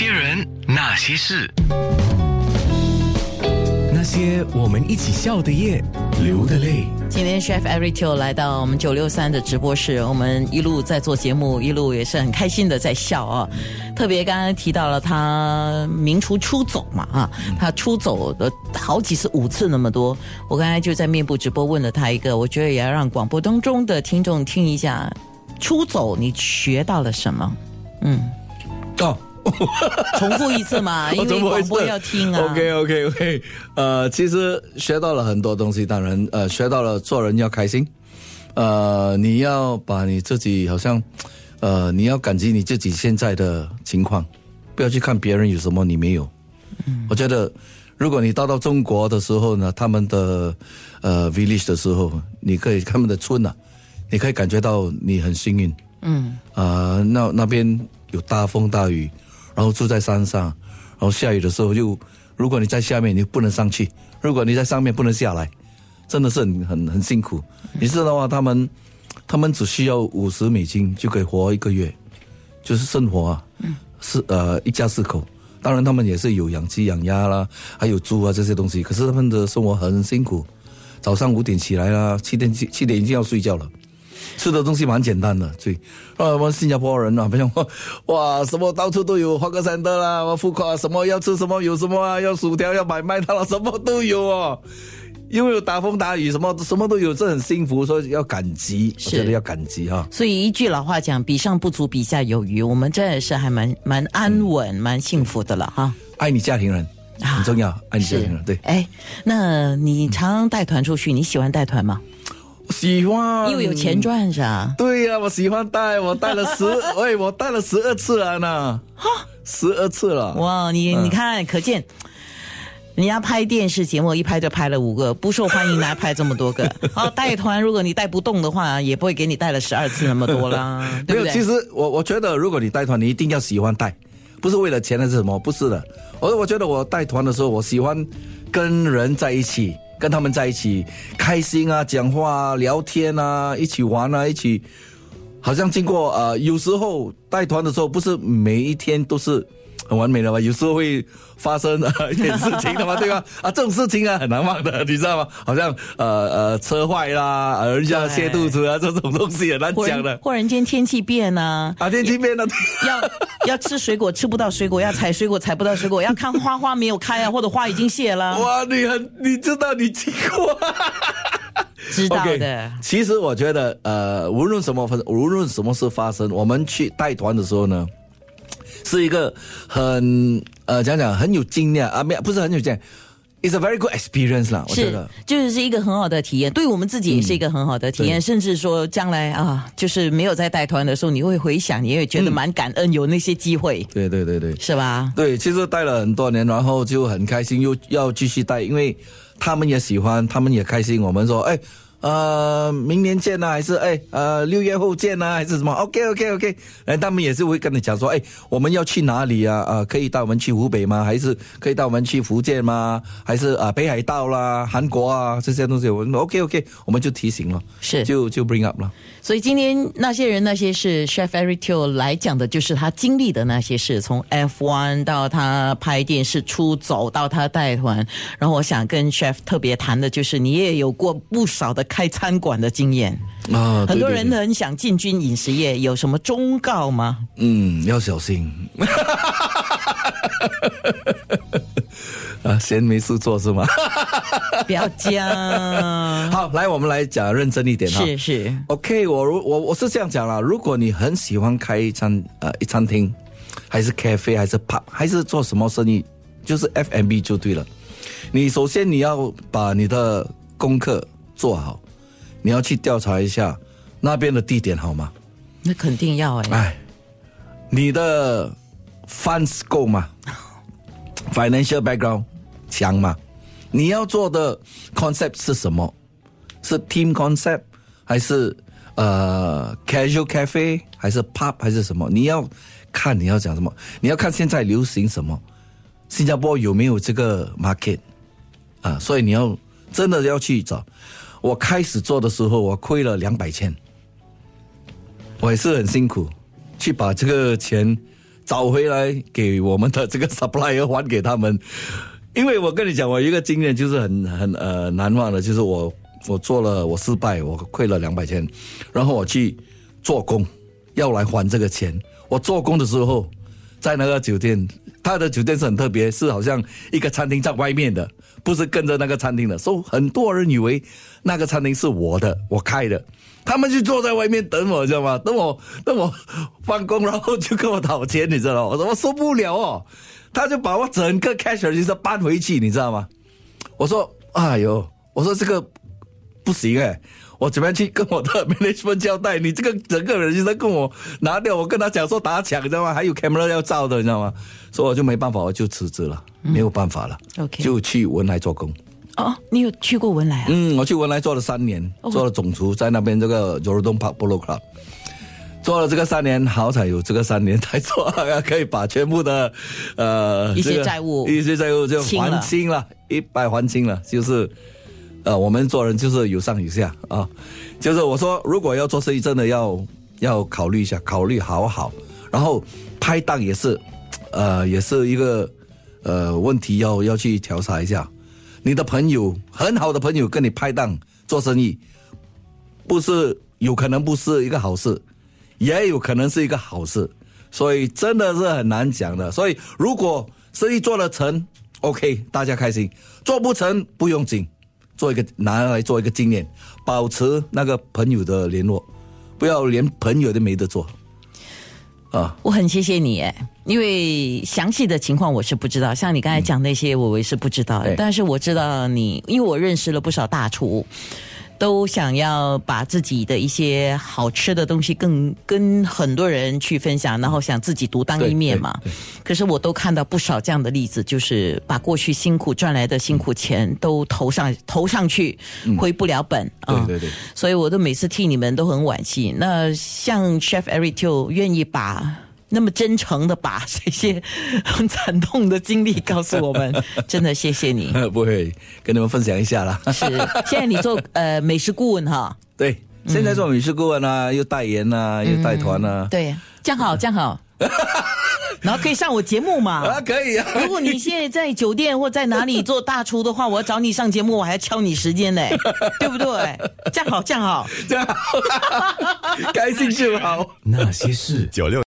些人，那些事，那些我们一起笑的夜，流的泪。今天 Chef Eric Teo 来到我们九六三的直播室，我们一路在做节目，一路也是很开心的在笑啊。特别刚刚提到了他名厨出走嘛啊，他出走的好几次，五次那么多。我刚才就在面部直播问了他一个，我觉得也要让广播当中的听众听一下，出走你学到了什么？嗯，哦。重复一次嘛，因为广播要听啊。OK OK OK，呃，其实学到了很多东西，当然呃，学到了做人要开心，呃，你要把你自己好像，呃，你要感激你自己现在的情况，不要去看别人有什么你没有。嗯，我觉得如果你到到中国的时候呢，他们的呃 village 的时候，你可以他们的村呐，你可以感觉到你很幸运。嗯，啊，那那边有大风大雨。然后住在山上，然后下雨的时候就，如果你在下面，你不能上去；如果你在上面，不能下来，真的是很很很辛苦。你知道吗？他们他们只需要五十美金就可以活一个月，就是生活啊，是呃一家四口。当然他们也是有养鸡养鸭啦，还有猪啊这些东西。可是他们的生活很辛苦，早上五点起来啦，七点七七点已经要睡觉了。吃的东西蛮简单的，所以啊，我们新加坡人啊，不像哇，什么到处都有花格山的啦，我富夸什么要吃什么有什么啊，要薯条要买麦当劳什么都有哦，因为有打风打雨什么什么都有，这很幸福，所以要感激，我觉得要感激哈。所以一句老话讲，比上不足，比下有余，我们真的是还蛮蛮安稳、蛮幸福的了哈。爱你家庭人很重要，爱你家庭人对。哎，那你常常带团出去，你喜欢带团吗？喜欢，因为有钱赚是吧？对呀，我喜欢带，我带了十，喂，我带了十二次了呢，哈，十二次了。哇，你你看，可见人家拍电视节目一拍就拍了五个，不受欢迎哪拍这么多个？啊，带团如果你带不动的话，也不会给你带了十二次那么多啦，对不对？其实我我觉得，如果你带团，你一定要喜欢带，不是为了钱还是什么？不是的，我我觉得我带团的时候，我喜欢跟人在一起。跟他们在一起开心啊，讲话啊、聊天啊，一起玩啊，一起，好像经过呃，有时候带团的时候，不是每一天都是。很完美的嘛？有时候会发生一点事情的嘛，对吧？啊，这种事情啊很难忘的，你知道吗？好像呃呃车坏啦，人家泻肚子啊，这种东西很难讲的。忽然间天气变啊，啊天气变了，要要吃水果吃不到水果，要采水果采不到水果，要看花花没有开啊，或者花已经谢了。哇，你很你知道你经过，知道的。其实我觉得呃，无论什么无论什么事发生，我们去带团的时候呢。是一个很呃讲讲很有经验啊，没不是很有经验，is a very good experience 啦。我觉得就是是一个很好的体验，对我们自己也是一个很好的体验，甚至说将来啊，就是没有在带团的时候，你会回想，你会觉得蛮感恩有那些机会。对对对对，是吧？对，其实带了很多年，然后就很开心，又要继续带，因为他们也喜欢，他们也开心。我们说，哎。呃，明年见呢，还是哎呃六月后见呢，还是什么？OK OK OK，哎，他们也是会跟你讲说，哎，我们要去哪里啊？啊，可以带我们去湖北吗？还是可以带我们去福建吗？还是啊北海道啦、韩国啊这些东西？我们 OK OK，我们就提醒了，是就就 bring up 了。所以今天那些人那些事，Chef Eric Teo 来讲的就是他经历的那些事，从 F1 到他拍电视出走，到他带团。然后我想跟 Chef 特别谈的就是，你也有过不少的。开餐馆的经验啊，很多人很想进军饮食业，有什么忠告吗？嗯，要小心。啊，闲没事做是吗？不要讲。好，来，我们来讲认真一点哈。是是。OK，我如我我是这样讲了，如果你很喜欢开一餐呃一餐厅，还是咖啡，还是 pub，还是做什么生意，就是 FMB 就对了。你首先你要把你的功课做好。你要去调查一下那边的地点好吗？那肯定要哎。哎，你的 funds 够吗？Financial background 强吗？你要做的 concept 是什么？是 team concept 还是呃 casual cafe 还是 pub 还是什么？你要看你要讲什么？你要看现在流行什么？新加坡有没有这个 market 啊？所以你要真的要去找。我开始做的时候，我亏了两百千，我也是很辛苦，去把这个钱找回来给我们的这个 supplier 还给他们。因为我跟你讲，我一个经验就是很很呃难忘的，就是我我做了我失败，我亏了两百千，然后我去做工，要来还这个钱。我做工的时候，在那个酒店，他的酒店是很特别，是好像一个餐厅在外面的，不是跟着那个餐厅的，所以很多人以为那个餐厅是我的，我开的。他们就坐在外面等我，知道吗？等我等我放工，然后就跟我讨钱，你知道吗？我说我受不了哦，他就把我整个 cash 就是搬回去，你知道吗？我说哎呦，我说这个不行哎，我怎么样去跟我的 management 交代？你这个整个人就在跟我拿掉，我跟他讲说打抢，你知道吗？还有 camera 要照的，你知道吗？所以我就没办法，我就辞职了，没有办法了 OK 就去文莱做工。哦，你有去过文莱啊？嗯，我去文莱做了三年，做了总厨，在那边这个 Jordan Park Polo Club，做了这个三年，好彩有这个三年才做，可以把全部的呃一些这个债务一些债务就还清了，一百还清了，就是呃我们做人就是有上有下啊，就是我说如果要做生意，真的要要考虑一下，考虑好好，然后拍档也是，呃也是一个呃问题要要去调查一下。你的朋友很好的朋友跟你拍档做生意，不是有可能不是一个好事，也有可能是一个好事，所以真的是很难讲的。所以如果生意做得成，OK，大家开心；做不成不用紧，做一个拿来做一个经验，保持那个朋友的联络，不要连朋友都没得做。啊。我很谢谢你哎，因为详细的情况我是不知道，像你刚才讲那些，我也是不知道。但是我知道你，因为我认识了不少大厨，都想要把自己的一些好吃的东西更跟很多人去分享，然后想自己独当一面嘛。可是我都看到不少这样的例子，就是把过去辛苦赚来的辛苦钱都投上投上去，回不了本啊。对对对，所以我都每次替你们都很惋惜。那像 Chef Eric 就愿意把那么真诚的把这些很 惨痛的经历告诉我们，真的谢谢你。不会跟你们分享一下啦。是，现在你做呃美食顾问哈，对，现在做美食顾问啊，又代言啊，又带团啊，对，这样好，这样好，然后可以上我节目嘛。啊，可以啊。如果你现在在酒店或在哪里做大厨的话，我要找你上节目，我还要敲你时间呢，对不对？这样好，这样好。这样好，开心就好。那些事。九六